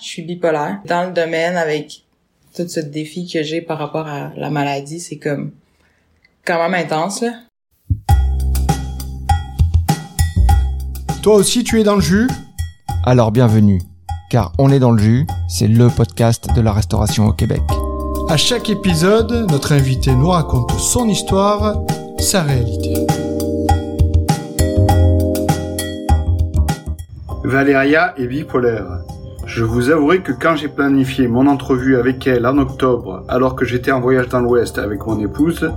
je suis bipolaire. Dans le domaine, avec tout ce défi que j'ai par rapport à la maladie, c'est comme quand même intense, là. Toi aussi, tu es dans le jus? Alors bienvenue, car On est dans le jus, c'est le podcast de la restauration au Québec. À chaque épisode, notre invité nous raconte son histoire, sa réalité. Valéria est bipolaire. Je vous avouerai que quand j'ai planifié mon entrevue avec elle en octobre, alors que j'étais en voyage dans l'Ouest avec mon épouse,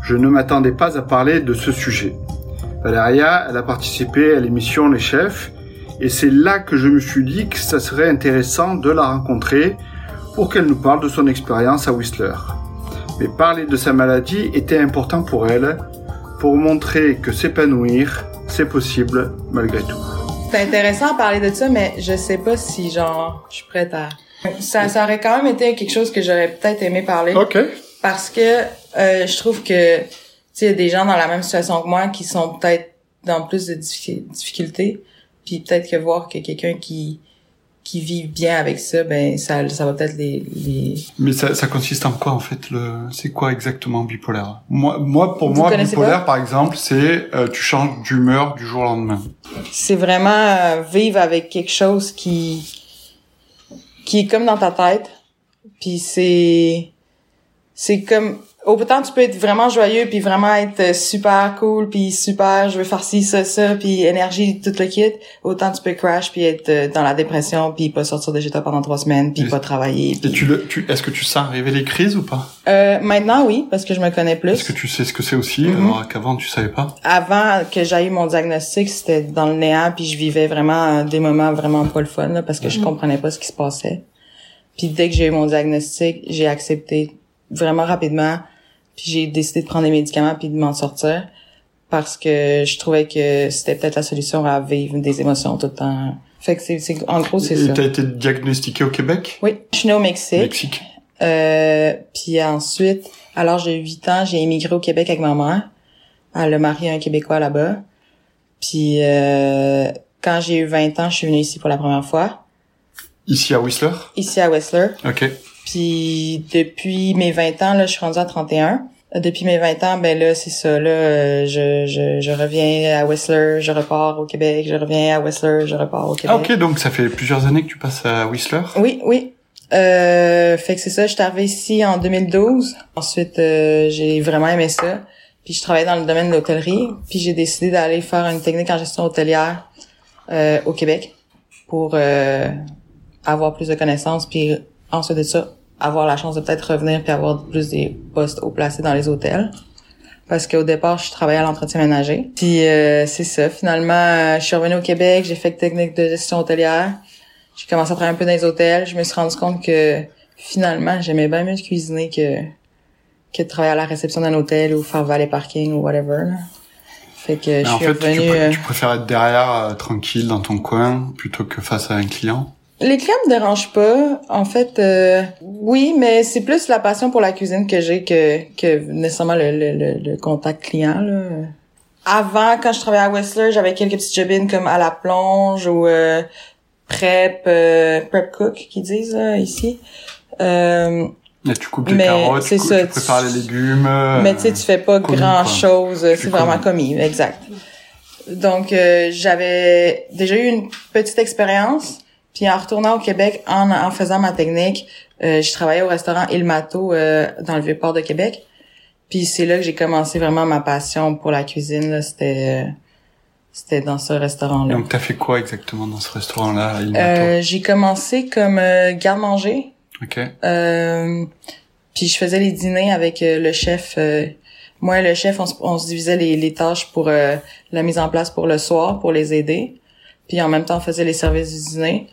je ne m'attendais pas à parler de ce sujet. Valéria, elle a participé à l'émission Les Chefs, et c'est là que je me suis dit que ça serait intéressant de la rencontrer pour qu'elle nous parle de son expérience à Whistler. Mais parler de sa maladie était important pour elle, pour montrer que s'épanouir, c'est possible malgré tout. C'est intéressant de parler de ça, mais je sais pas si, genre, je suis prête à... Ça, ça aurait quand même été quelque chose que j'aurais peut-être aimé parler. Ok. Parce que euh, je trouve que, tu sais, il y a des gens dans la même situation que moi qui sont peut-être dans plus de diffi- difficultés. Puis peut-être que voir que quelqu'un qui qui vit bien avec ça, ben ça, ça va peut-être les, les... Mais ça, ça consiste en quoi en fait le C'est quoi exactement bipolaire? Moi, moi pour Vous moi, bipolaire par exemple, c'est euh, tu changes d'humeur du jour au lendemain. c'est vraiment euh, vivre avec quelque chose qui qui est comme dans ta tête puis c'est c'est comme autant tu peux être vraiment joyeux puis vraiment être super cool puis super je veux faire ci ça ça puis énergie tout le kit. Autant tu peux crash puis être euh, dans la dépression puis pas sortir de chez toi pendant trois semaines puis pas travailler Et tu le, tu, est-ce que tu sens arriver les crises ou pas? Euh, maintenant oui parce que je me connais plus. Est-ce que tu sais ce que c'est aussi Mhm. alors qu'avant tu savais pas? Avant que j'aille eu mon diagnostic, c'était dans le néant, puis je vivais vraiment euh, des moments vraiment pas le fun, là, parce que je comprenais pas ce qui se passait. Puis dès que j'ai eu mon diagnostic, j'ai accepté vraiment rapidement, puis j'ai décidé de prendre des médicaments puis de m'en sortir, parce que je trouvais que c'était peut-être la solution à vivre des émotions tout le temps. Fait que c'est, en gros, c'est ça. t'as été diagnostiqué au Québec? Oui, je suis née au Mexique. Mexique. Euh, puis ensuite, à l'âge de 8 ans, j'ai émigré au Québec avec ma mère. Elle a marié un Québécois là-bas. Puis euh, quand j'ai eu 20 ans, je suis venue ici pour la première fois, Ici à Whistler? Ici à Whistler. Ok. Puis depuis mes 20 ans, là, je suis rendue à 31. Euh, Depuis mes 20 ans, ben là, c'est ça. Là, je, je, je reviens à Whistler, je repars au Québec, je reviens à Whistler, je repars au Québec. Ah ok, donc ça fait plusieurs années que tu passes à Whistler? Oui, oui. Euh, fait que c'est ça, je suis arrivée ici en 2012. Ensuite, euh, j'ai vraiment aimé ça. Puis je travaillais dans le domaine de l'hôtellerie. Puis j'ai décidé d'aller faire une technique en gestion hôtelière euh, au Québec pour euh, avoir plus de connaissances. Puis ensuite de ça, avoir la chance de peut-être revenir puis avoir plus des postes haut placés dans les hôtels. Parce qu'au départ, je travaillais à l'entretien ménager. Puis euh, c'est ça. Finalement, euh, je suis revenue au Québec, j'ai fait technique de gestion hôtelière. J'ai commencé à travailler un peu dans les hôtels. Je me suis rendu compte que finalement, j'aimais bien mieux cuisiner que que de travailler à la réception d'un hôtel ou faire valet parking ou whatever. là. Fait que je En suis fait, tu, revenue. pr- euh, tu préfères être derrière, euh, tranquille, dans ton coin, plutôt que face à un client? Les clients me dérangent pas. En fait, euh, oui, mais c'est plus la passion pour la cuisine que j'ai que, que nécessairement le, le, le, le contact client. Là. Avant, quand je travaillais à Whistler, j'avais quelques petites jobines comme à la plonge ou euh, prep, euh, prep cook, qu'ils disent là, ici. Euh, tu coupes les Mais carottes, tu, ça, tu prépares tu- les légumes. euh, Mais tu sais, tu fais pas commis, grand quoi. chose. C'est vraiment commis, exact. Donc, euh, j'avais déjà eu une petite expérience. Puis en retournant au Québec, en, en faisant ma technique, euh, je travaillais au restaurant Il Mato euh, dans le Vieux-Port de Québec. Puis c'est là que j'ai commencé vraiment ma passion pour la cuisine. C'était euh, c'était dans ce restaurant-là. Donc, t'as fait quoi exactement dans ce restaurant-là, Euh, j'ai commencé comme euh, garde-manger. Ok. Euh, puis je faisais les dîners avec le chef. euh, moi et le chef, on, se- on se divisait les, les tâches pour euh, la mise en place pour le soir, pour les aider. Puis en même temps, on faisait les services du dîner.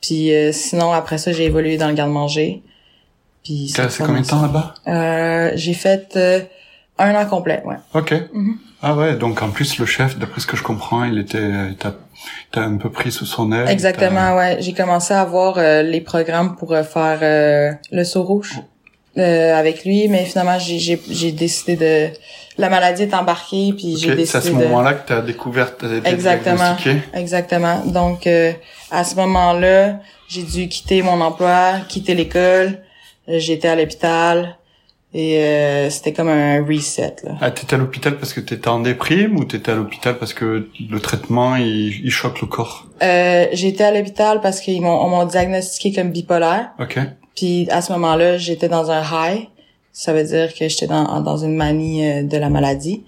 Puis euh, sinon, après ça, j'ai évolué dans le garde-manger. Puis ça resté combien de temps là-bas? Euh, j'ai fait euh, un an complet, ouais. Ok. Mhm. Ah ouais, donc en plus le chef, d'après ce que je comprends, il était, t'as, t'as un peu pris sous son aile. Exactement, ouais. J'ai commencé à voir euh, les programmes pour euh, faire euh, le saut rouge. Euh, avec lui, mais finalement j'ai décidé de la maladie est embarquée puis j'ai décidé C'est à ce de moment-là que tu as découvert, été Exactement. Exactement. Donc euh, à ce moment-là, j'ai dû quitter mon emploi, quitter l'école. Euh, J'étais à l'hôpital et euh, c'était comme un reset là. Ah, t'étais à l'hôpital parce que t'étais en déprime ou t'étais à l'hôpital parce que le traitement, il, il choque le corps? Euh, j'étais à l'hôpital parce qu'ils m'ont on m'a diagnostiqué comme bipolaire. Ok. Puis à ce moment-là, j'étais dans un high. Ça veut dire que j'étais dans, dans une manie euh, de la maladie.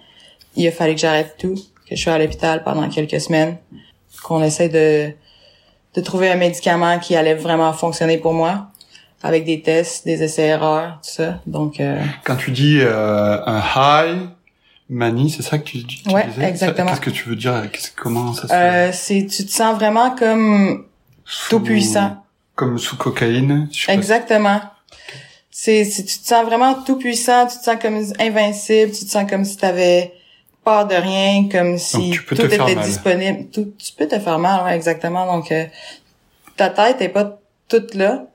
Il a fallu que j'arrête tout, que je sois à l'hôpital pendant quelques semaines, qu'on essaie de, de trouver un médicament qui allait vraiment fonctionner pour moi, avec des tests, des essais-erreurs, tout ça. Donc, euh, Quand tu dis euh, un high, manie, c'est ça que tu, tu Ouais, disais? Exactement. Qu'est-ce que tu veux dire Comment ça se euh, c'est, tu te sens vraiment comme Sous- tout puissant. Comme sous cocaïne Exactement. C'est, c'est, tu te sens vraiment tout puissant, tu te sens comme invincible, tu te sens comme si t'avais peur de rien, comme si Donc, tu peux tout te faire était mal. disponible. Tout, tu peux te faire mal, ouais, exactement. Donc, euh, ta tête est pas toute là,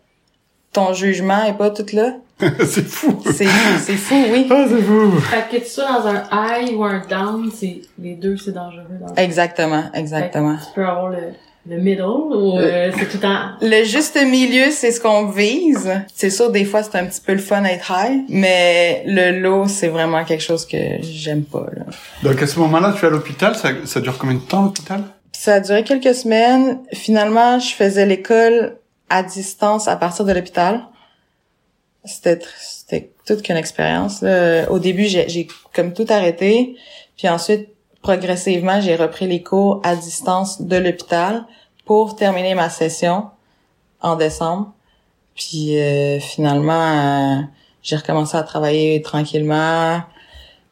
ton jugement est pas toute là. c'est fou. C'est, c'est fou, oui. Ah, c'est fou. Fait que tu sois dans un high ou un down, c'est les deux c'est dangereux. Dans le- Exactement, exactement. Tu peux avoir le, le middle ou euh, c'est tout temps? Le juste milieu, c'est ce qu'on vise. C'est sûr, des fois, c'est un petit peu le fun d'être high, mais le low, c'est vraiment quelque chose que j'aime pas, là. Donc à ce moment-là, tu es à l'hôpital. Ça, ça dure combien de temps l'hôpital? Ça a duré quelques semaines. Finalement, je faisais l'école à distance à partir de l'hôpital. C'était tr- c'était toute qu'une expérience. là. Au début, j'ai j'ai comme tout arrêté, puis ensuite progressivement, j'ai repris les cours à distance de l'hôpital pour terminer ma session en décembre. Puis euh, finalement, euh, j'ai recommencé à travailler tranquillement.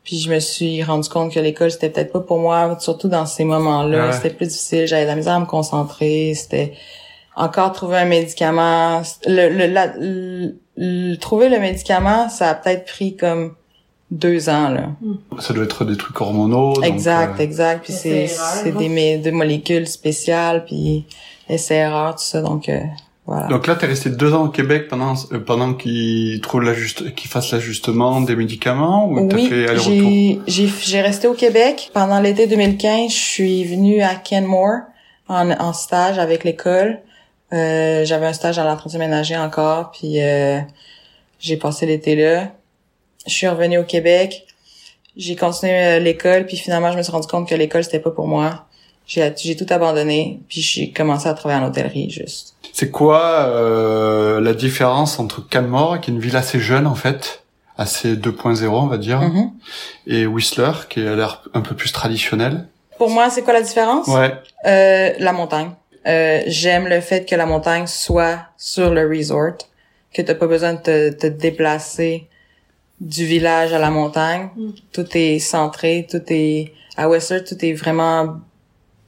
Puis je me suis rendu compte que l'école c'était peut-être pas pour moi, surtout dans ces moments-là, Ouais. c'était plus difficile, j'avais de la misère à me concentrer, c'était encore trouver un médicament, le, le, la- le- le- trouver le médicament, ça a peut-être pris comme deux ans là. Ça doit être des trucs hormonaux. donc, exact, euh, exact. Puis c'est c'est hein? des, mé- des molécules spéciales, puis essais-erreurs, tout ça. Donc euh, voilà. Donc là, t'es resté deux ans au Québec pendant euh, pendant qu'ils trouvent l'ajuste, qu'ils fassent l'ajustement des médicaments ou t'as Oui, fait aller-retour? j'ai j'ai j'ai resté au Québec pendant l'été 2015. Je suis venue à Kenmore en, en stage avec l'école. Euh, J'avais un stage à l'entretien ménager encore, puis euh, j'ai passé l'été là. Je suis revenue au Québec. J'ai continué euh, l'école, puis finalement je me suis rendu compte que l'école c'était pas pour moi. J'ai j'ai tout abandonné, puis j'ai commencé à travailler en hôtellerie juste. C'est quoi euh, la différence entre Canmore, qui est une ville assez jeune en fait, assez 2.0 on va dire, Mhm. et Whistler, qui a l'air un peu plus traditionnel? Pour moi, c'est quoi la différence? Ouais. Euh, la montagne. Euh, j'aime le fait que la montagne soit sur le resort, que t'as pas besoin de te, te déplacer du village à la montagne. Mm. Tout est centré, tout est à Whistler, tout est vraiment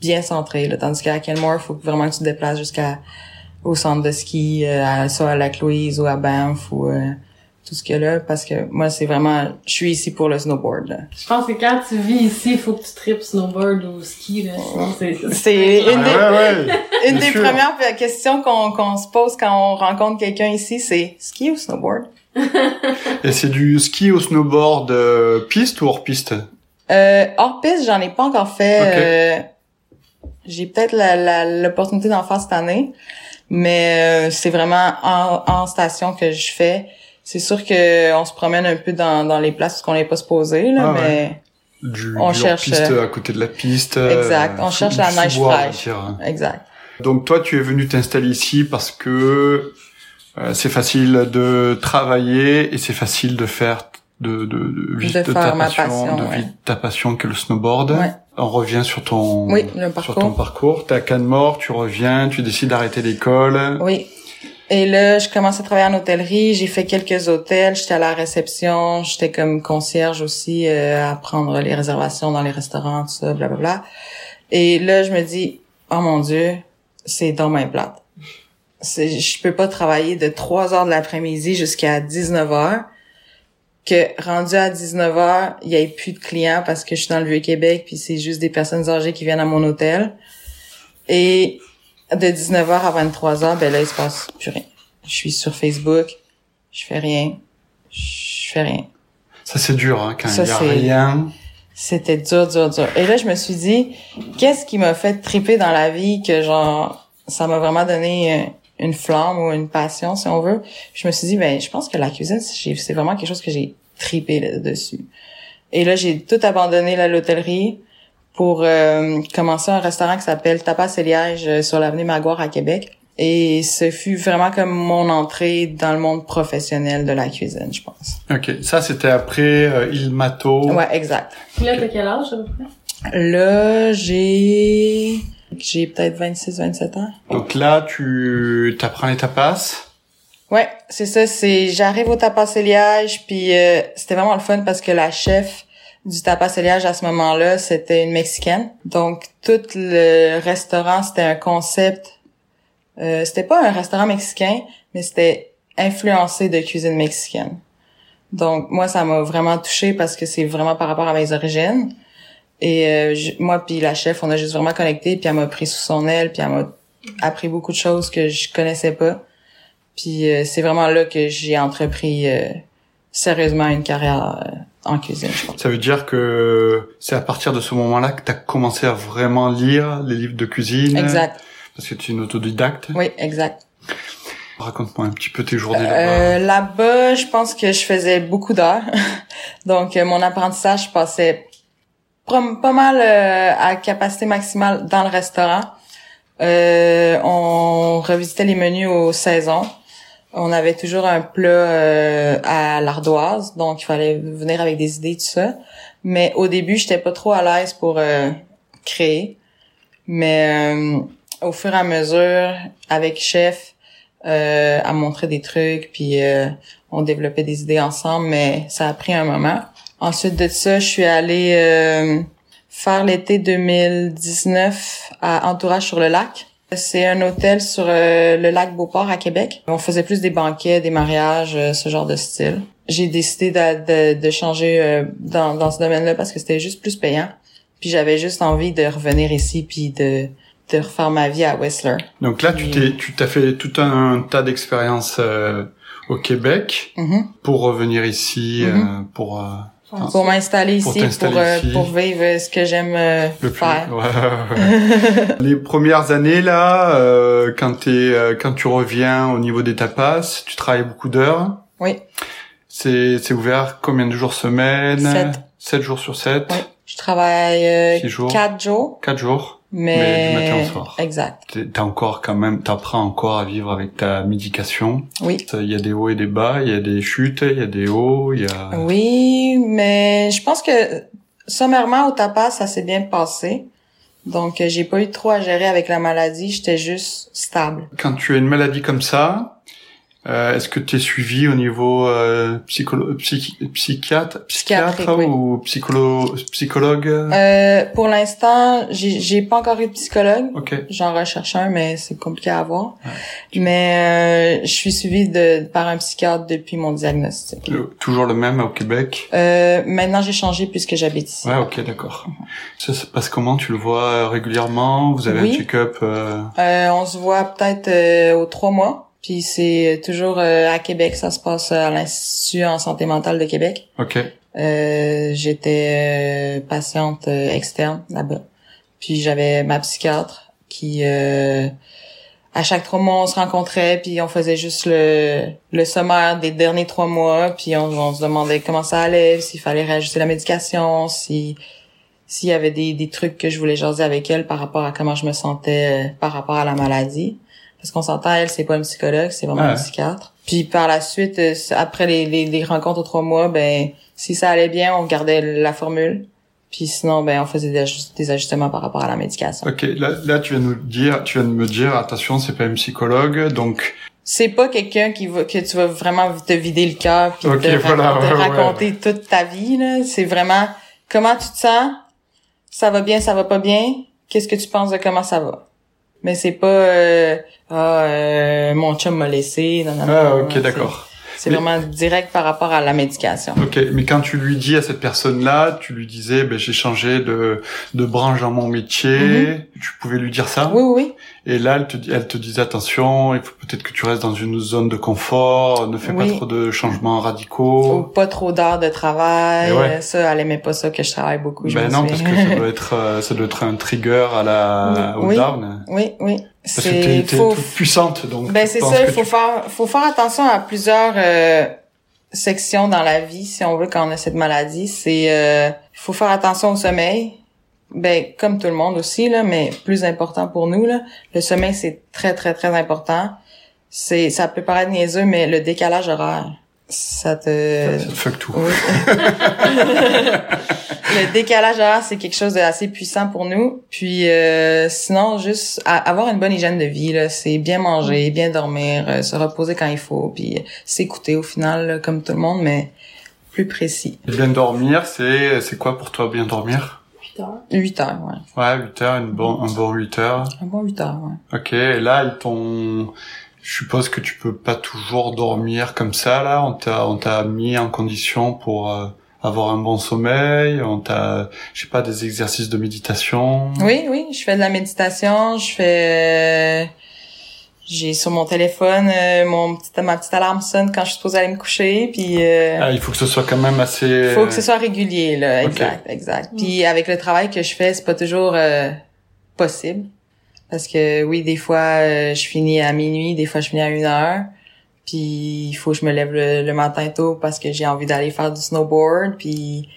bien centré. Là, tandis qu'à Kenmore, il faut vraiment que tu te déplaces jusqu'à au centre de ski, euh, à, soit à la Louise ou à Banff ou euh, tout ce qu'il y a là, parce que moi c'est vraiment, je suis ici pour le snowboard. Là. Je pense que quand tu vis ici, il faut que tu tripes snowboard ou ski là, c'est. C'est une des, Ouais, ouais. Une des premières questions qu'on qu'on se pose quand on rencontre quelqu'un ici, c'est ski ou snowboard? Et c'est du ski au snowboard euh, piste ou hors piste? Euh, hors piste, j'en ai pas encore fait. Ok. euh, J'ai peut-être l'opportunité d'en faire cette année, mais euh, c'est vraiment en, en station que je fais. C'est sûr que on se promène un peu dans, dans les places où on n'est pas supposé, là, Ah ouais. mais du, On du cherche, euh, à côté de la piste. Exact, on cherche la neige fraîche. exact. Donc toi, tu es venu t'installer ici parce que euh, c'est facile de travailler et c'est facile de faire de, de, de faire ta ma passion, passion, de ouais. vivre ta passion que le snowboard. Ouais. On revient sur ton Oui, sur parcours. ton parcours. T'es à Canmore, tu reviens, tu décides d'arrêter l'école. Oui. Et là, je commence à travailler en hôtellerie. J'ai fait quelques hôtels. J'étais à la réception. J'étais comme concierge aussi euh, à prendre les réservations dans les restaurants, tout ça, blablabla. Et là, je me dis, oh mon Dieu, c'est dommage plate. C'est, je peux pas travailler de 3 heures de l'après-midi jusqu'à 19 heures. Que rendu à 19 heures, il y ait plus de clients parce que je suis dans le Vieux-Québec puis c'est juste des personnes âgées qui viennent à mon hôtel. Et de 19h à 23h, ben là, il se passe plus rien. Je suis sur Facebook, je fais rien. je fais rien. Ça, c'est dur, hein, quand il y a rien. C'était dur, dur, dur. Et là, je me suis dit, qu'est-ce qui m'a fait triper dans la vie que genre, ça m'a vraiment donné euh, une flamme ou une passion, si on veut. Je me suis dit, ben, je pense que la cuisine, c'est vraiment quelque chose que j'ai tripé là- dessus. Et là, j'ai tout abandonné là, l'hôtellerie pour euh, commencer un restaurant qui s'appelle Tapas et Liège euh, sur l'avenue Maguire à Québec. Et ce fut vraiment comme mon entrée dans le monde professionnel de la cuisine, je pense. Ok, ça, c'était après euh, Il Mato. Ouais, exact. Puis là, t'as quel âge, à peu près? Là, j'ai j'ai peut-être 26 27 ans. Donc là, tu t'apprends les tapas. Ouais, c'est ça, c'est j'arrive au tapas et liège puis euh, c'était vraiment le fun parce que la chef du tapas et liège à ce moment-là, c'était une mexicaine. Donc tout le restaurant, c'était un concept euh, c'était pas un restaurant mexicain, mais c'était influencé de cuisine mexicaine. Donc moi ça m'a vraiment touché parce que c'est vraiment par rapport à mes origines. Et euh, je- moi puis la chef, on a juste vraiment connecté, puis elle m'a pris sous son aile, puis elle m'a appris beaucoup de choses que je connaissais pas. Puis euh, c'est vraiment là que j'ai entrepris euh, sérieusement une carrière euh, en cuisine, je pense. Ça veut dire que c'est à partir de ce moment-là que tu as commencé à vraiment lire les livres de cuisine? Exact. Parce que tu es une autodidacte? Oui, exact. Raconte-moi un petit peu tes journées là-bas. Euh, Là-bas, je pense que je faisais beaucoup d'heures. Donc, euh, mon apprentissage je passait prom- pas mal euh, à capacité maximale dans le restaurant. Euh, on revisitait les menus aux saisons. On avait toujours un plat euh, à l'ardoise, donc il fallait venir avec des idées tout ça. Mais au début, j'étais pas trop à l'aise pour euh, créer. Mais euh, au fur et à mesure, avec chef, euh, à montrer des trucs, puis on développait des idées ensemble, mais ça a pris un moment. Ensuite de ça, je suis allée euh, faire l'été 2019 à Entourage sur le lac. C'est un hôtel sur euh, le lac Beauport à Québec. On faisait plus des banquets, des mariages, euh, ce genre de style. J'ai décidé de, de, de changer euh, dans, dans ce domaine-là parce que c'était juste plus payant. Puis j'avais juste envie de revenir ici puis de, de refaire ma vie à Whistler. Donc là, tu t'es, tu t'as fait tout un, tas d'expériences euh, au Québec Mhm. pour revenir ici, Mhm. euh, pour euh, pour m'installer Pour ici, pour, t'installer euh, ici. pour vivre euh, ce que j'aime euh, faire. Ouais, ouais, ouais. Les premières années là, euh, quand t'es, euh, quand tu reviens au niveau des tapas, tu travailles beaucoup d'heures. Oui. C'est, c'est ouvert combien de jours semaine? Sept. Sept jours sur sept. Oui. Je travaille euh, Six jours. quatre jours, Quatre jours. Mais, soir. Exact. T'as encore quand même, t'apprends encore à vivre avec ta médication. Oui. Il y a des hauts et des bas, il y a des chutes, il y a des hauts, il y a. Oui, mais je pense que sommairement au tapas ça s'est bien passé. Donc j'ai pas eu trop à gérer avec la maladie, j'étais juste stable. Quand tu as une maladie comme ça, euh, est-ce que tu es suivi au niveau euh, psycholo psychi- psychiatre, psychiatre oui. ou psycholo psychologue? Euh, pour l'instant, j'ai pas encore eu de psychologue. Ok. J'en recherche un, mais c'est compliqué à avoir. Mais euh, je suis suivie de par un psychiatre depuis mon diagnostic. Le- toujours le même au Québec? Euh, maintenant, j'ai changé puisque j'habite ici. Ouais, ok, d'accord. Ça se passe comment? Tu le vois euh, régulièrement? Vous avez Oui. un check-up on se voit peut-être euh, aux trois mois. Puis c'est toujours euh, à Québec, ça se passe à l'Institut en santé mentale de Québec. Ok. Euh, J'étais euh, patiente euh, externe là-bas. Puis j'avais ma psychiatre qui, euh, à chaque trois mois, on se rencontrait, puis on faisait juste le, le sommaire des derniers trois mois, puis on, on se demandait comment ça allait, s'il fallait réajuster la médication, si s'il y avait des, des trucs que je voulais jaser avec elle par rapport à comment je me sentais euh, par rapport à la maladie. Parce qu'on s'entend, elle, c'est pas une psychologue, c'est vraiment Ouais. une psychiatre. Puis par la suite, euh, après les, les, les rencontres aux trois mois, ben si ça allait bien, on gardait la formule. Puis sinon, ben on faisait des, ajust- des ajustements par rapport à la médication. Ok. Là, là, tu viens de nous dire, tu viens de me dire, attention, c'est pas une psychologue, donc. C'est pas quelqu'un qui va que tu vas vraiment te vider le cœur puis Ok, te, voilà, ouais. raconter toute ta vie là. C'est vraiment comment tu te sens, ça va bien, ça va pas bien? Qu'est-ce que tu penses de comment ça va? Mais c'est pas euh, ah euh, mon chum m'a laissé. Non, non, Ah, ok, d'accord. C'est vraiment direct par rapport à la médication. Ok, mais quand tu lui dis à cette personne-là, tu lui disais, ben, j'ai changé de, de branche dans mon métier, tu pouvais lui dire ça? Mhm. Oui, oui, oui. Et là, elle te, dit- elle te disait, attention, il faut peut-être que tu restes dans une zone de confort, ne fais Oui. pas trop de changements Ou radicaux. pas trop d'heures de travail. Ouais. Ça, elle aimait pas ça que je travaille beaucoup. je Ben non, parce que ça doit être, euh, ça doit être un trigger à la, au Oui. Oui, oui. Parce que t'es, faut- puissante, donc. Ben c'est ça, il faut tu- faire faut faire attention à plusieurs euh, sections dans la vie si on veut quand on a cette maladie, c'est euh, faut faire attention au sommeil. Ben comme tout le monde aussi là, mais plus important pour nous là, le sommeil c'est très très très important. C'est ça peut paraître niaiseux mais le décalage horaire ça te Ça te fuck tout. oui. le décalage horaire, c'est quelque chose d'assez puissant pour nous. Puis euh, sinon, juste à- avoir une bonne hygiène de vie, là, c'est bien manger, bien dormir, euh, se reposer quand il faut, puis euh, s'écouter au final, là, comme tout le monde, mais plus précis. Et Bien dormir, c'est, c'est quoi pour toi bien dormir? 8 heures. 8 heures, ouais. Ouais, 8 heures, une bon, un bon 8 heures. Un bon 8 heures, ouais. Ok, et là, ils t'ont... Je suppose que tu peux pas toujours dormir comme ça, là. On t'a, on t'a mis en condition pour euh, avoir un bon sommeil. On t'a, je sais pas, des exercices de méditation. Oui, oui, je fais de la méditation, je fais... euh, j'ai sur mon téléphone, euh, mon petit, ma petite alarme sonne quand je suis supposée aller me coucher, puis... euh, Ah, il faut que ce soit quand même assez... faut que ce soit régulier là exact exact puis avec le travail que je fais c'est pas toujours euh, possible parce que oui des fois euh, je finis à minuit des fois je finis à une heure. Puis il faut que je me lève le, le matin tôt parce que j'ai envie d'aller faire du snowboard. Puis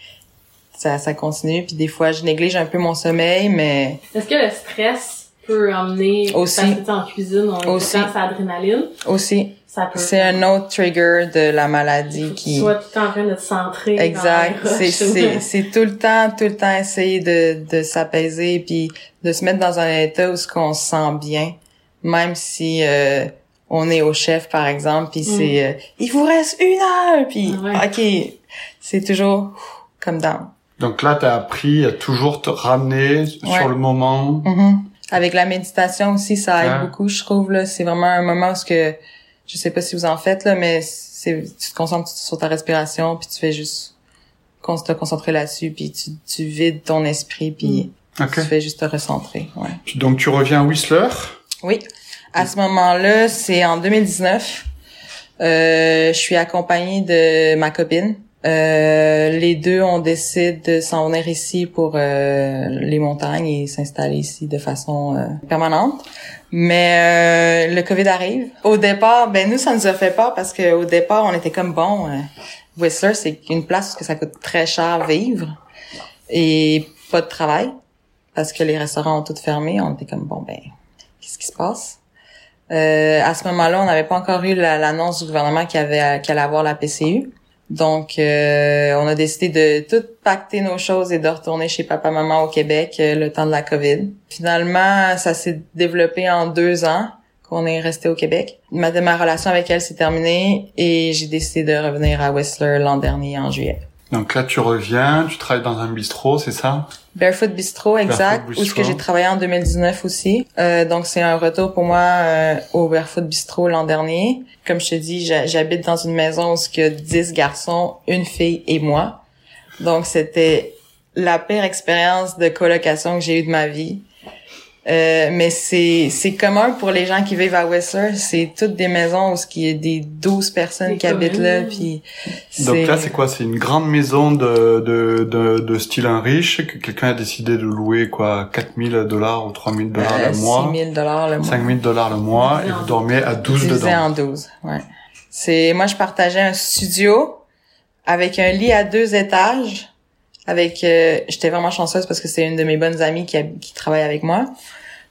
ça ça continue. Puis des fois je néglige un peu mon sommeil mais Est-ce que le stress peut emmener Aussi. parce que en cuisine, on est Aussi. sur l'adrénaline, aussi c'est un autre trigger de la maladie qui tu sois tout le temps en train de te centrer Exact. dans C'est, c'est, c'est tout le temps, tout le temps essayer de, de s'apaiser puis de se mettre dans un état où ce qu'on se sent bien, même si euh, on est au chef par exemple puis Mm. c'est euh, il vous reste une heure puis Ouais. ok c'est toujours comme down. Donc là, t'as appris à toujours te ramener Ouais. sur le moment. Mhm. Avec la méditation aussi, ça aide Ouais. beaucoup, je trouve là. C'est vraiment un moment où ce que je sais pas si vous en faites là, mais c'est tu te concentres sur ta respiration puis tu fais juste te concentrer là-dessus puis tu, tu vides ton esprit puis Ok. tu fais juste te recentrer. Ouais. Donc tu reviens à Whistler? Oui. À ce moment-là, c'est en 2019. Euh, je suis accompagnée de ma copine. Euh, les deux, on décide de s'en venir ici pour euh, les montagnes et s'installer ici de façon euh, permanente. Mais euh, le Covid arrive. Au départ, ben nous, ça nous a fait peur parce que au départ, on était comme bon. Euh, Whistler, c'est une place où ça coûte très cher vivre et pas de travail parce que les restaurants ont tout fermé. On était comme bon ben, qu'est-ce qui se passe? À ce moment-là, on n'avait pas encore eu la- l'annonce du gouvernement qu'il y avait qu'il allait avoir la PCU. Donc, euh, on a décidé de tout pacter nos choses et de retourner chez papa-maman au Québec euh, le temps de la COVID. Finalement, ça s'est développé en deux ans qu'on est resté au Québec. Ma, ma relation avec elle s'est terminée et j'ai décidé de revenir à Whistler l'an dernier en juillet. Donc là, tu reviens, tu travailles dans un bistrot, c'est ça? Barefoot Bistro, exact, Barefoot où ce que Bistro. j'ai travaillé en 2019 aussi. Euh, donc c'est un retour pour moi euh, au Barefoot Bistro l'an dernier. Comme je te dis, j'ha- j'habite dans une maison où il y a 10 garçons, une fille et moi. Donc c'était la pire expérience de colocation que j'ai eue de ma vie. Euh, mais c'est c'est commun pour les gens qui vivent à Whistler, c'est toutes des maisons où il y a des 12 personnes qui habitent là puis Donc là, c'est quoi? C'est une grande maison de, de, de, de style un riche que quelqu'un a décidé de louer quoi 4000 dollars ou 3000 dollars euh, le mois 6000 dollars le mois. 5000 dollars le mois et vous dormez à 12 Divisé dedans. en 12, ouais. C'est, moi, je partageais un studio avec un lit à deux étages. Avec, euh, j'étais vraiment chanceuse parce que c'est une de mes bonnes amies qui, hab- qui travaille avec moi.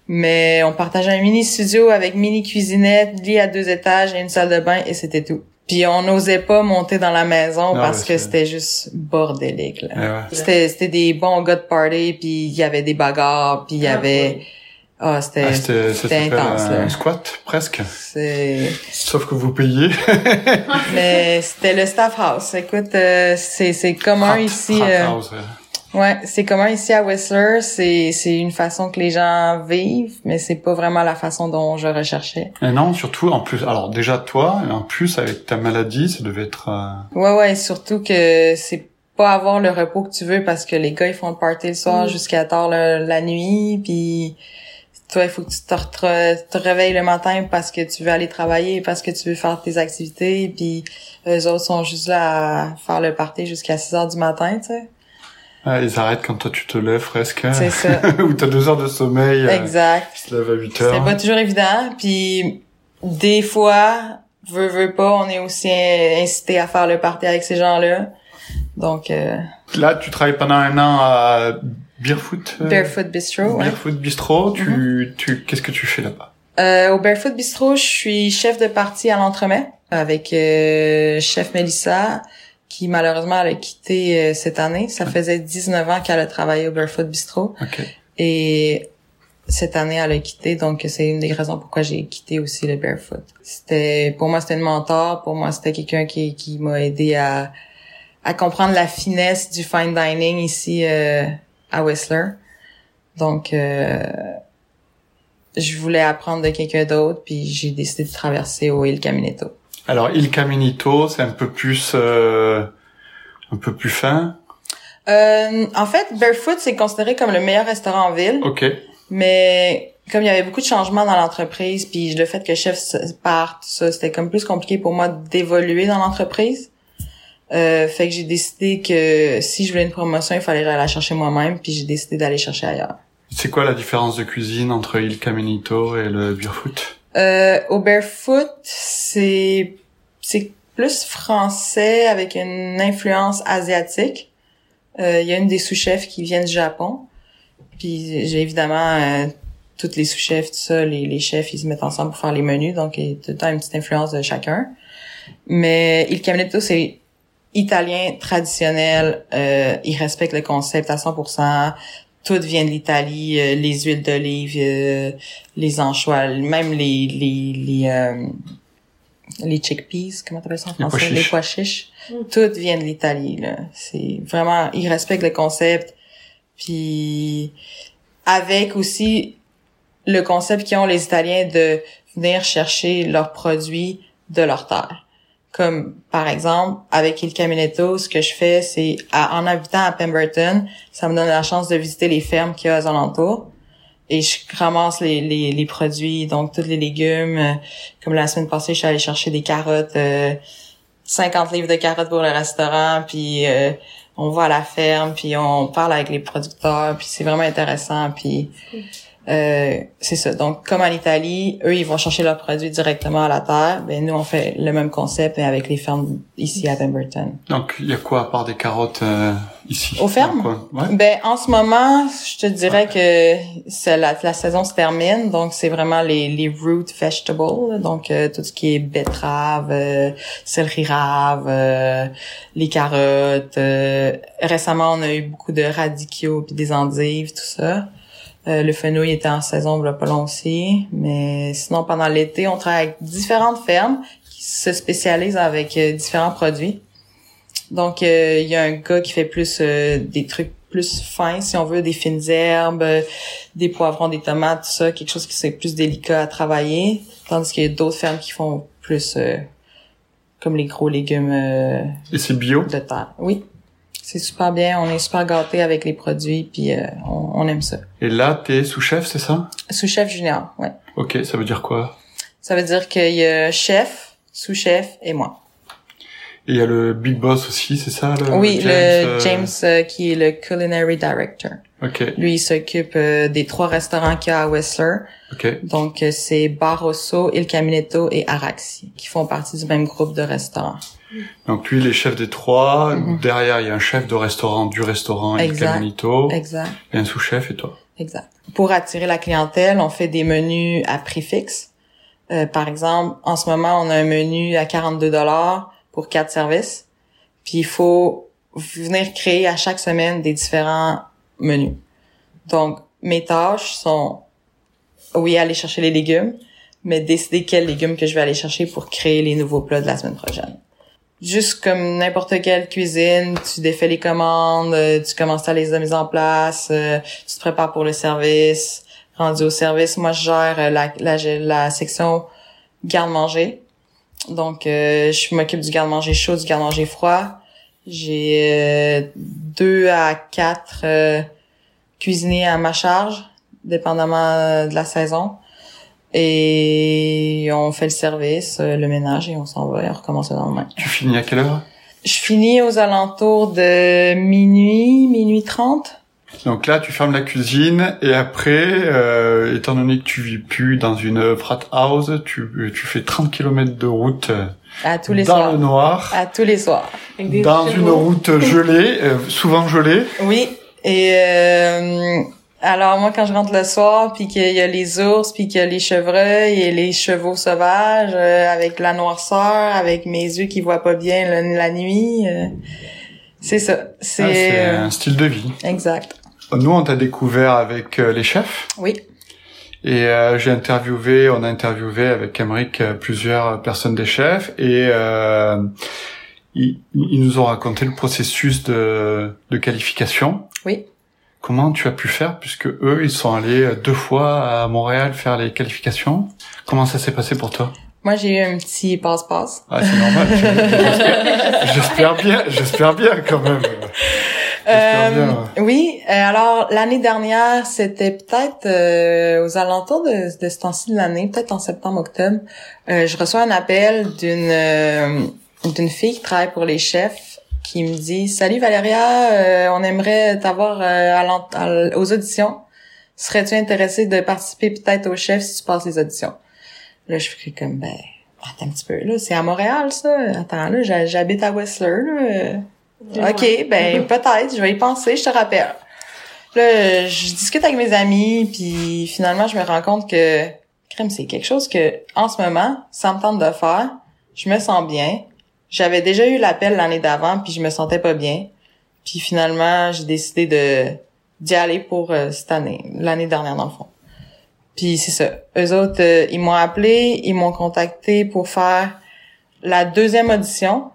Mais on partageait un mini studio avec mini cuisinette, lit à deux étages et une salle de bain et c'était tout. Puis on n'osait pas monter dans la maison parce que c'est- c'était juste bordélique. Là. Ouais. C'était, c'était des bons gars de party, puis il y avait des bagarres, puis il y Ah, avait... Ah. Ah, c'était, ça c'était intense, un là. squat presque. c'est... Sauf que vous payez. Mais c'était le staff house. Écoute, euh, c'est c'est commun Frat- ici. euh, house, ouais. Ouais, c'est commun ici à Whistler. C'est c'est une façon que les gens vivent, mais c'est pas vraiment la façon dont je recherchais. Et non, surtout en plus. Alors déjà toi, en plus avec ta maladie, ça devait être. euh, Ouais, ouais, surtout que c'est pas avoir le repos que tu veux parce que les gars ils font le party le soir Mm. jusqu'à tard le- la nuit, puis toi il faut que tu te, réveilles le matin parce que tu veux aller travailler, parce que tu veux faire tes activités, puis eux autres sont juste là à faire le party jusqu'à 6 heures du matin, tu sais. ouais, ils arrêtent quand toi tu te lèves presque. C'est ça. Ou t'as deux heures de sommeil. euh, Exact. Qui se lève à 8 C'était heures. pas toujours évident. Puis des fois, veut veut pas, on est aussi in- incité à faire le party avec ces gens-là. Donc euh, Là, tu travailles pendant un an à Beerfoot. euh, Barefoot Bistro. ouais. Beerfoot Bistro. Tu, Mm-hmm. tu, qu'est-ce que tu fais là-bas? Euh, au Barefoot Bistro, je suis chef de partie à l'entremet avec euh, chef Melissa qui malheureusement elle a quitté euh, cette année. Ça faisait 19 ans qu'elle a travaillé au Barefoot Bistro Ok. et cette année elle a quitté donc c'est une des raisons pourquoi j'ai quitté aussi le Barefoot. C'était pour moi c'était une mentor, pour moi c'était quelqu'un qui qui m'a aidé à à comprendre la finesse du fine dining ici euh, à Whistler. Donc euh, je voulais apprendre de quelqu'un d'autre, puis j'ai décidé de traverser au Il Caminetto. Alors, Il Caminito, c'est un peu plus, euh, un peu plus fin? Euh, en fait, Barefoot, c'est considéré comme le meilleur restaurant en ville, Ok. mais comme il y avait beaucoup de changements dans l'entreprise, puis le fait que chef parte, tout ça, c'était comme plus compliqué pour moi d'évoluer dans l'entreprise. Euh, fait que j'ai décidé que si je voulais une promotion, il fallait aller la chercher moi-même, puis j'ai décidé d'aller chercher ailleurs. C'est quoi la différence de cuisine entre Il Caminito et le Beerfoot Euh, au Barefoot, c'est c'est plus français avec une influence asiatique. Euh, Il y a une des sous-chefs qui vient du Japon. Puis j'ai évidemment euh, toutes les sous-chefs, tout ça, les, les chefs, ils se mettent ensemble pour faire les menus, donc il y a tout le temps une petite influence de chacun. Mais Il Caminetto, c'est italien traditionnel. Euh, il respecte le concept à 100%. Tout vient de l'Italie, euh, les huiles d'olive, euh, les anchois, même les les les euh, les chickpeas, comment t'appelles ça en français, les pois chiches. Mm. Tout vient de l'Italie là. C'est vraiment, ils respectent le concept. Puis avec aussi le concept qu'ils ont les Italiens de venir chercher leurs produits de leur terre. Comme par exemple avec Il Caminetto, ce que je fais, c'est en habitant à Pemberton, ça me donne la chance de visiter les fermes qu'il y a aux alentours. Et je ramasse les, les, les produits, donc tous les légumes. Comme la semaine passée, je suis allée chercher des carottes, euh, 50 livres de carottes pour le restaurant, puis euh, on va à la ferme, puis on parle avec les producteurs, puis c'est vraiment intéressant, puis euh, c'est ça. Donc, comme en Italie, eux, ils vont chercher leurs produits directement à la terre. Ben nous, on fait le même concept, mais avec les fermes ici à Pemberton. Donc, il y a quoi à part des carottes euh, ici? Aux fermes? Ouais. Ben, en ce moment, je te dirais que c'est la, la saison se termine, donc c'est vraiment les, les root vegetables, donc euh, tout ce qui est betterave, euh, céleri rave, euh, les carottes. euh, récemment, on a eu beaucoup de radicchio puis des endives, tout ça. Euh, le fenouil était en saison, a pas long aussi. Mais sinon, pendant l'été, on travaille avec différentes fermes qui se spécialisent avec euh, différents produits. Donc, euh, il y a un gars qui fait plus euh, des trucs plus fins, si on veut, des fines herbes, des poivrons, des tomates, tout ça, quelque chose qui c'est plus délicat à travailler. Tandis qu'il y a d'autres fermes qui font plus euh, comme les gros légumes euh, Et c'est bio? de terre. Oui, c'est super bien. On est super gâtés avec les produits, puis euh, on, on aime ça. Et là, t'es sous-chef, c'est ça? Sous-chef junior, ouais. Ok, ça veut dire quoi? Ça veut dire qu'il y a chef, sous-chef et moi. Et il y a le Big Boss aussi, c'est ça le oui, le euh, James euh, qui est le culinary director. Ok, Lui, il s'occupe euh, des trois restaurants qu'il y a à Whistler. ok. Donc, euh, c'est Barroso, Il Caminetto et Araxi, qui font partie du même groupe de restaurants. Donc lui, il est chef des trois. Mhm. Derrière, il y a un chef de restaurant du restaurant Exact. Caminito. Exact, Et un sous-chef et toi. exact. Pour attirer la clientèle, on fait des menus à prix fixe. Euh, par exemple, en ce moment, on a un menu à 42 dollars pour quatre services. Puis il faut venir créer à chaque semaine des différents menus. Donc, mes tâches sont, oui, aller chercher les légumes, mais décider quels légumes que je vais aller chercher pour créer les nouveaux plats de la semaine prochaine. Juste comme n'importe quelle cuisine, tu défais les commandes, euh, tu commences à les mise en place, euh, tu te prépares pour le service. Rendu au service, moi je gère euh, la, la, la section garde-manger. Donc je m'occupe du garde-manger chaud, du garde-manger froid. J'ai deux à quatre cuisiniers à ma charge, dépendamment de la saison. Et on fait le service, euh, le ménage et on s'en va et on recommence le lendemain. Tu finis à quelle heure? Je finis aux alentours de minuit, minuit trente. Donc là, tu fermes la cuisine et après, euh, étant donné que tu vis plus dans une frat house, tu, tu fais 30 km de route euh, à tous les dans soirs. le noir. À tous les soirs. Dans une route gelée, euh, souvent gelée. Oui. Et euh, alors moi quand je rentre le soir puis qu'il y a les ours puis qu'il y a les chevreuils et les chevaux sauvages euh, avec la noirceur avec mes yeux qui voient pas bien la, nuit euh, c'est ça. C'est ah, c'est un style de vie. Exact. Nous on t'a découvert avec euh, les chefs. Oui. Et euh, j'ai interviewé on a interviewé avec Emeric plusieurs personnes des chefs et ils, ils, nous ont raconté le processus de, de qualification. Oui Comment tu as pu faire puisque eux ils sont allés deux fois à Montréal faire les qualifications Comment ça s'est passé pour toi? Moi j'ai eu un petit passe-passe. Ah c'est normal. J'espère bien, j'espère bien quand même. Euh, bien, Oui, euh, alors l'année dernière, c'était peut-être euh, aux alentours de, de ce temps-ci de l'année, peut-être en septembre-octobre, euh, je reçois un appel d'une d'une fille qui travaille pour les chefs qui me dit Salut Valéria, euh, on aimerait t'avoir euh, aux auditions. Serais-tu intéressée de participer peut-être au chef si tu passes les auditions? Là, je fais comme ben attends un petit peu, là, c'est à Montréal, ça. Attends, là, j'habite à Whistler, là. OK, ben peut-être, je vais y penser, je te rappelle. Là, je discute avec mes amis, puis finalement, je me rends compte que crème, c'est quelque chose que en ce moment, ça me tente de faire. Je me sens bien. J'avais déjà eu l'appel l'année d'avant, puis je me sentais pas bien. Puis finalement, j'ai décidé de d'y aller pour euh, cette année, l'année dernière dans le fond. Puis c'est ça. Eux autres, euh, ils m'ont appelé, ils m'ont contacté pour faire la deuxième audition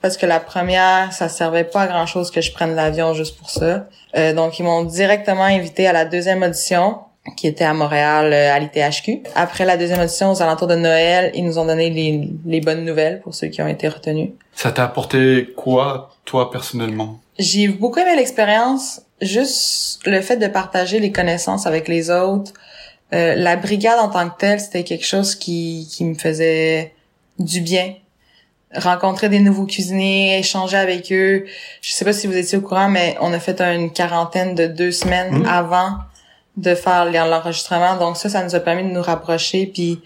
parce que la première, ça servait pas à grand chose que je prenne l'avion juste pour ça. Euh, donc ils m'ont directement invité à la deuxième audition qui était à Montréal euh, à l'ITHQ. Après la deuxième audition, aux alentours de Noël, ils nous ont donné les, les bonnes nouvelles pour ceux qui ont été retenus. Ça t'a apporté quoi, toi, personnellement? J'ai beaucoup aimé l'expérience, juste le fait de partager les connaissances avec les autres. Euh, la brigade en tant que telle, c'était quelque chose qui, qui me faisait du bien. Rencontrer des nouveaux cuisiniers, échanger avec eux. Je sais pas si vous étiez au courant, mais on a fait une quarantaine de deux semaines mmh. avant de faire l'enregistrement. Donc ça, ça nous a permis de nous rapprocher. Puis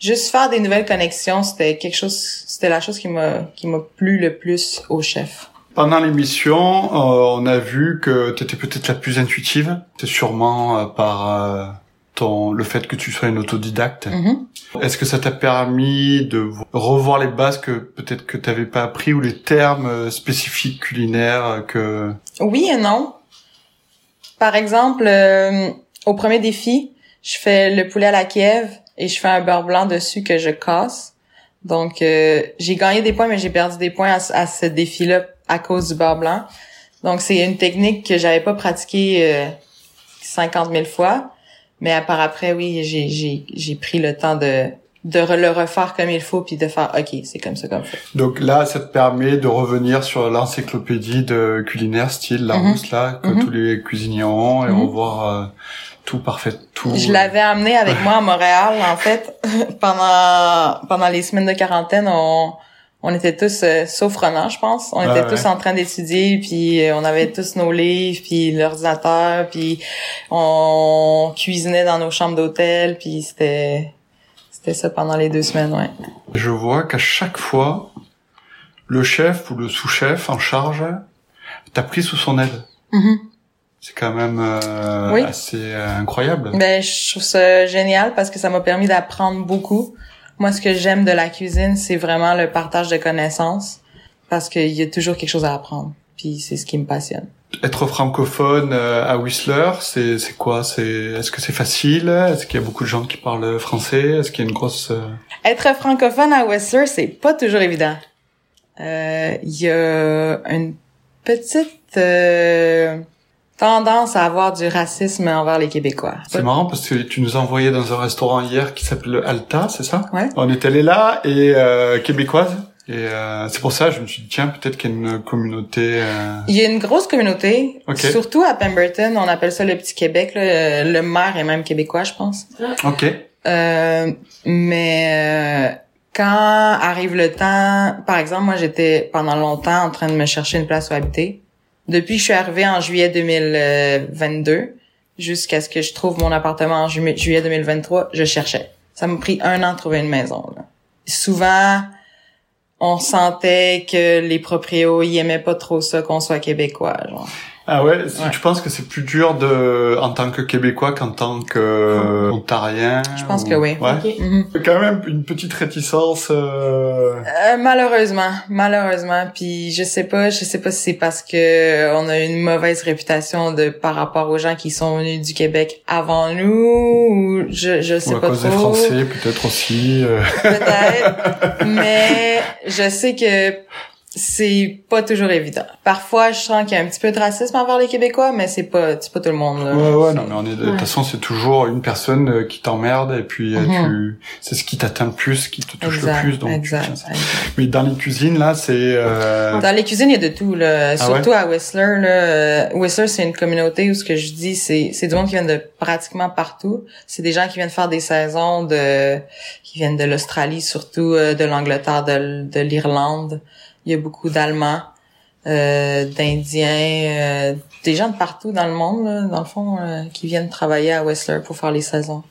juste faire des nouvelles connexions, c'était quelque chose, c'était la chose qui m'a qui m'a plu le plus au chef. Pendant l'émission, euh, on a vu que tu étais peut-être la plus intuitive. C'est sûrement euh, par euh, ton le fait que tu sois une autodidacte. Mm-hmm. Est-ce que ça t'a permis de revoir les bases que peut-être que tu n'avais pas appris ou les termes spécifiques culinaires que Oui et non. Par exemple, euh, au premier défi, je fais le poulet à la Kiev et je fais un beurre blanc dessus que je casse. Donc, euh, j'ai gagné des points, mais j'ai perdu des points à, ce défi-là à cause du beurre blanc. Donc, c'est une technique que j'avais pas pratiquée euh, 50 000 fois. Mais par après, oui, j'ai pris le temps de de le refaire comme il faut puis de faire ok c'est comme ça comme ça donc là ça te permet de revenir sur l'encyclopédie de culinaire style la mm là que mhm. tous les cuisiniers ont et revoir euh, tout parfait tout je l'avais amené avec moi à Montréal en fait. Pendant pendant les semaines de quarantaine on on était tous euh, sauf Renan je pense. On était tous en train d'étudier puis euh, on avait tous nos livres puis l'ordinateur puis on cuisinait dans nos chambres d'hôtel puis c'était ça pendant les deux semaines, ouais. Je vois qu'à chaque fois, le chef ou le sous-chef en charge t'a pris sous son aide. Mm-hmm. C'est quand même euh, assez euh, incroyable. Ben, je trouve ça génial parce que ça m'a permis d'apprendre beaucoup. Moi, ce que j'aime de la cuisine, c'est vraiment le partage de connaissances parce qu'il y a toujours quelque chose à apprendre. Puis c'est ce qui me passionne. Être francophone euh, à Whistler, c'est c'est quoi? C'est est-ce que c'est facile? Est-ce qu'il y a beaucoup de gens qui parlent français? Est-ce qu'il y a une grosse euh, Être francophone à Whistler, c'est pas toujours évident. euh, il y a une petite euh, tendance à avoir du racisme envers les Québécois. C'est marrant parce que tu nous as envoyé dans un restaurant hier qui s'appelle Alta, c'est ça? Ouais. On est allé là et euh, québécoise. Et euh, c'est pour ça je me suis dit tiens peut-être qu'il y a une communauté. euh, Il y a une grosse communauté, Ok. surtout à Pemberton, on appelle ça le petit Québec. là. Le maire est même québécois, je pense. Ok. Euh, mais euh, quand arrive le temps, par exemple, moi j'étais pendant longtemps en train de me chercher une place où habiter. Depuis que je suis arrivée en juillet 2022, jusqu'à ce que je trouve mon appartement en ju- juillet 2023, je cherchais. Ça m'a pris un an de trouver une maison. là. Souvent, on sentait que les proprios ils aimaient pas trop ça qu'on soit québécois. Genre. Ah ouais, si Ouais. tu penses que c'est plus dur de en tant que québécois qu'en tant que euh, ontarien. Je pense ou- que oui. Ouais. Ok. Mhm. Quand même une petite réticence. euh, Euh, malheureusement, malheureusement, puis je sais pas, je sais pas si c'est parce que on a une mauvaise réputation de par rapport aux gens qui sont venus du Québec avant nous, ou je je sais ou à pas cause des trop, Français peut-être aussi. euh. peut-être, mais je sais que c'est pas toujours évident. Parfois, je sens qu'il y a un petit peu de racisme envers les Québécois, mais c'est pas c'est pas tout le monde là. Ouais, ouais, non, mais on est, de toute Ouais. façon, c'est toujours une personne euh, qui t'emmerde et puis euh, Mhm. tu, c'est ce qui t'atteint le plus, qui te touche Exact, le plus. Donc, tu- exact, exact. Mais dans les cuisines, là, c'est, euh... Dans les cuisines, il y a de tout, là. Ah Surtout à Whistler, là. Whistler, c'est une communauté où ce que je dis, c'est, c'est du monde qui vient de pratiquement partout. C'est des gens qui viennent faire des saisons de, qui viennent de l'Australie, surtout euh, de l'Angleterre, de, de l'Irlande. Il y a beaucoup d'Allemands, euh, d'Indiens, euh, des gens de partout dans le monde, là, dans le fond, euh, qui viennent travailler à Whistler pour faire les saisons.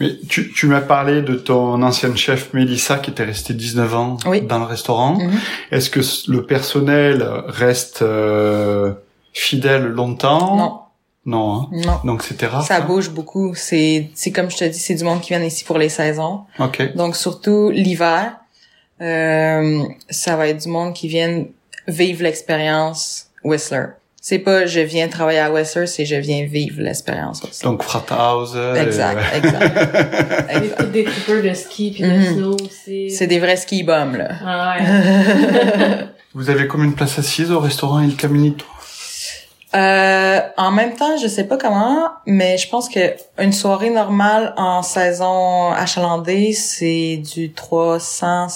mais tu, tu m'as parlé de ton ancienne chef Mélissa qui était restée 19 ans Oui. dans le restaurant. Mhm. Est-ce que le personnel reste euh, fidèle longtemps? Non, Non, hein? non. Donc c'était rare. Ça? bouge beaucoup. C'est, c'est comme je te dis, c'est du monde qui vient ici pour les saisons. Ok. Donc surtout l'hiver, euh, ça va être du monde qui vient vivre l'expérience Whistler. C'est pas je viens travailler à Whistler, c'est je viens vivre l'expérience Whistler. Donc frat house. euh, exact, exact, Des, exact. des trippers de ski puis de Mhm. snow aussi. C'est des vrais ski bums là. Ah ouais. Vous avez combien de places assises au restaurant Il Caminito Euh, en même temps, je sais pas comment, mais je pense que une soirée normale en saison achalandée, c'est du 300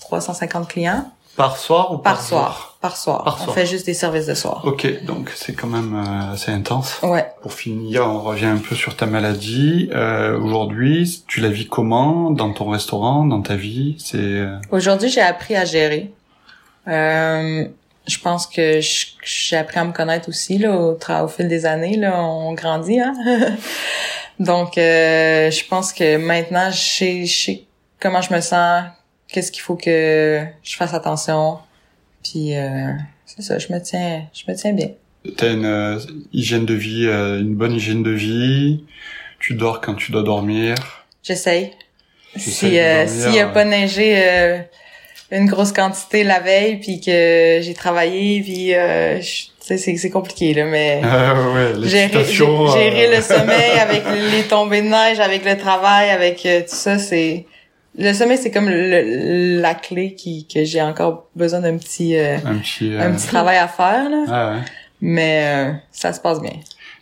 350 clients Par soir ou par, par soir, par soir. Par On soir. fait juste des services de soir. Ok, donc c'est quand même euh, assez intense. Ouais. Pour finir, on revient un peu sur ta maladie. Euh, Aujourd'hui, tu la vis comment dans ton restaurant, dans ta vie? C'est euh, Aujourd'hui, j'ai appris à gérer. Euh, je pense que j'ai appris à me connaître aussi là au, au fil des années là, on grandit hein. Donc euh, je pense que maintenant je sais, je sais comment je me sens, qu'est-ce qu'il faut que je fasse attention. Puis euh, c'est ça, je me tiens je me tiens bien. t'as une euh, hygiène de vie, euh, une bonne hygiène de vie. Tu dors quand tu dois dormir. J'essaye. Si euh, s'il y a pas neigé euh, une grosse quantité la veille puis que j'ai travaillé puis euh, je- tu sais c'est c'est compliqué là mais Ah ouais, gérer, euh, le sommeil avec les tombées de neige avec le travail avec euh, tout ça c'est le sommeil c'est comme le, la clé qui que j'ai encore besoin d'un petit euh, un petit. euh, un petit travail à faire là Ah ouais. mais euh, ça se passe bien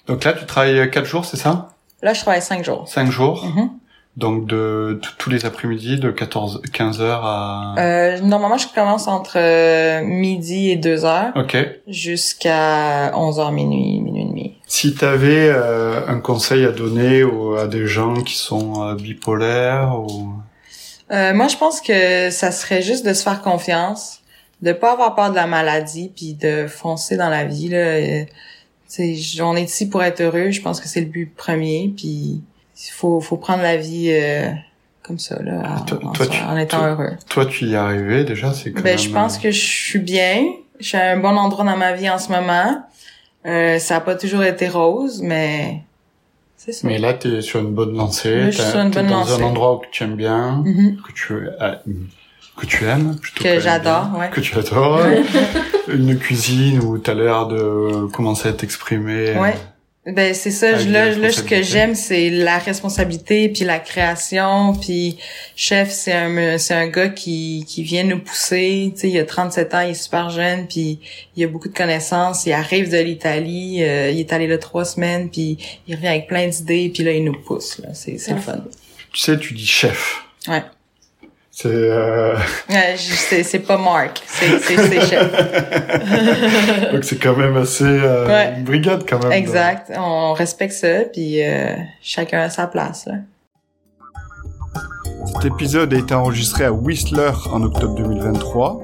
Donc là, tu travailles quatre jours, c'est ça? Là je travaille cinq jours Cinq jours. Mhm. Donc de tous les après-midi de 14 15 heures à. euh, normalement je commence entre euh, midi et deux heures Ok. jusqu'à 11h minuit, minuit et demi. Si tu avais un conseil à donner aux- à des gens qui sont euh, bipolaires ou Euh, moi, je pense que ça serait juste de se faire confiance, de pas avoir peur de la maladie, puis de foncer dans la vie. Là. Euh, on est ici pour être heureux. Je pense que c'est le but premier. Puis il faut, faut prendre la vie euh, comme ça, là, en, Toi- en toi, soi, tu- en étant toi- heureux. toi tu y es arrivé déjà, c'est Ben, même. je pense euh, que je suis bien. Je suis à un bon endroit dans ma vie en ce moment. Euh, ça a pas toujours été rose, mais c'est ça. Mais là, t'es sur une bonne lancée. Là, je suis sur une bonne dans lancée. un endroit où tu aimes bien, Mhm. que tu euh, que tu aimes plutôt Que j'adore, ouais. Que tu adores. une cuisine où t'as l'air de commencer à t'exprimer. Ouais. Ben c'est ça, Avec je- là, là ce que j'aime c'est la responsabilité puis la création puis chef c'est un c'est un gars qui qui vient nous pousser, tu sais il a 37 ans, il est super jeune puis il a beaucoup de connaissances, il arrive de l'Italie, euh, il est allé là trois semaines puis il revient avec plein d'idées puis là il nous pousse là, c'est c'est le fun. Tu sais, tu dis chef. Ouais. C'est euh... Ouais, c'est pas Mark, c'est chef. donc c'est quand même assez euh, Ouais. une brigade quand même. Exact, on respecte ça puis euh, chacun a sa place là. Cet épisode a été enregistré à Whistler en octobre 2023.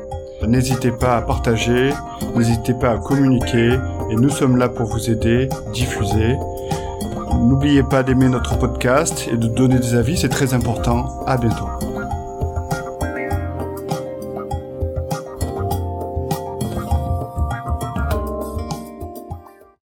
N'hésitez pas à partager, n'hésitez pas à communiquer et nous sommes là pour vous aider, diffuser. N'oubliez pas d'aimer notre podcast et de donner des avis, c'est très important. À bientôt.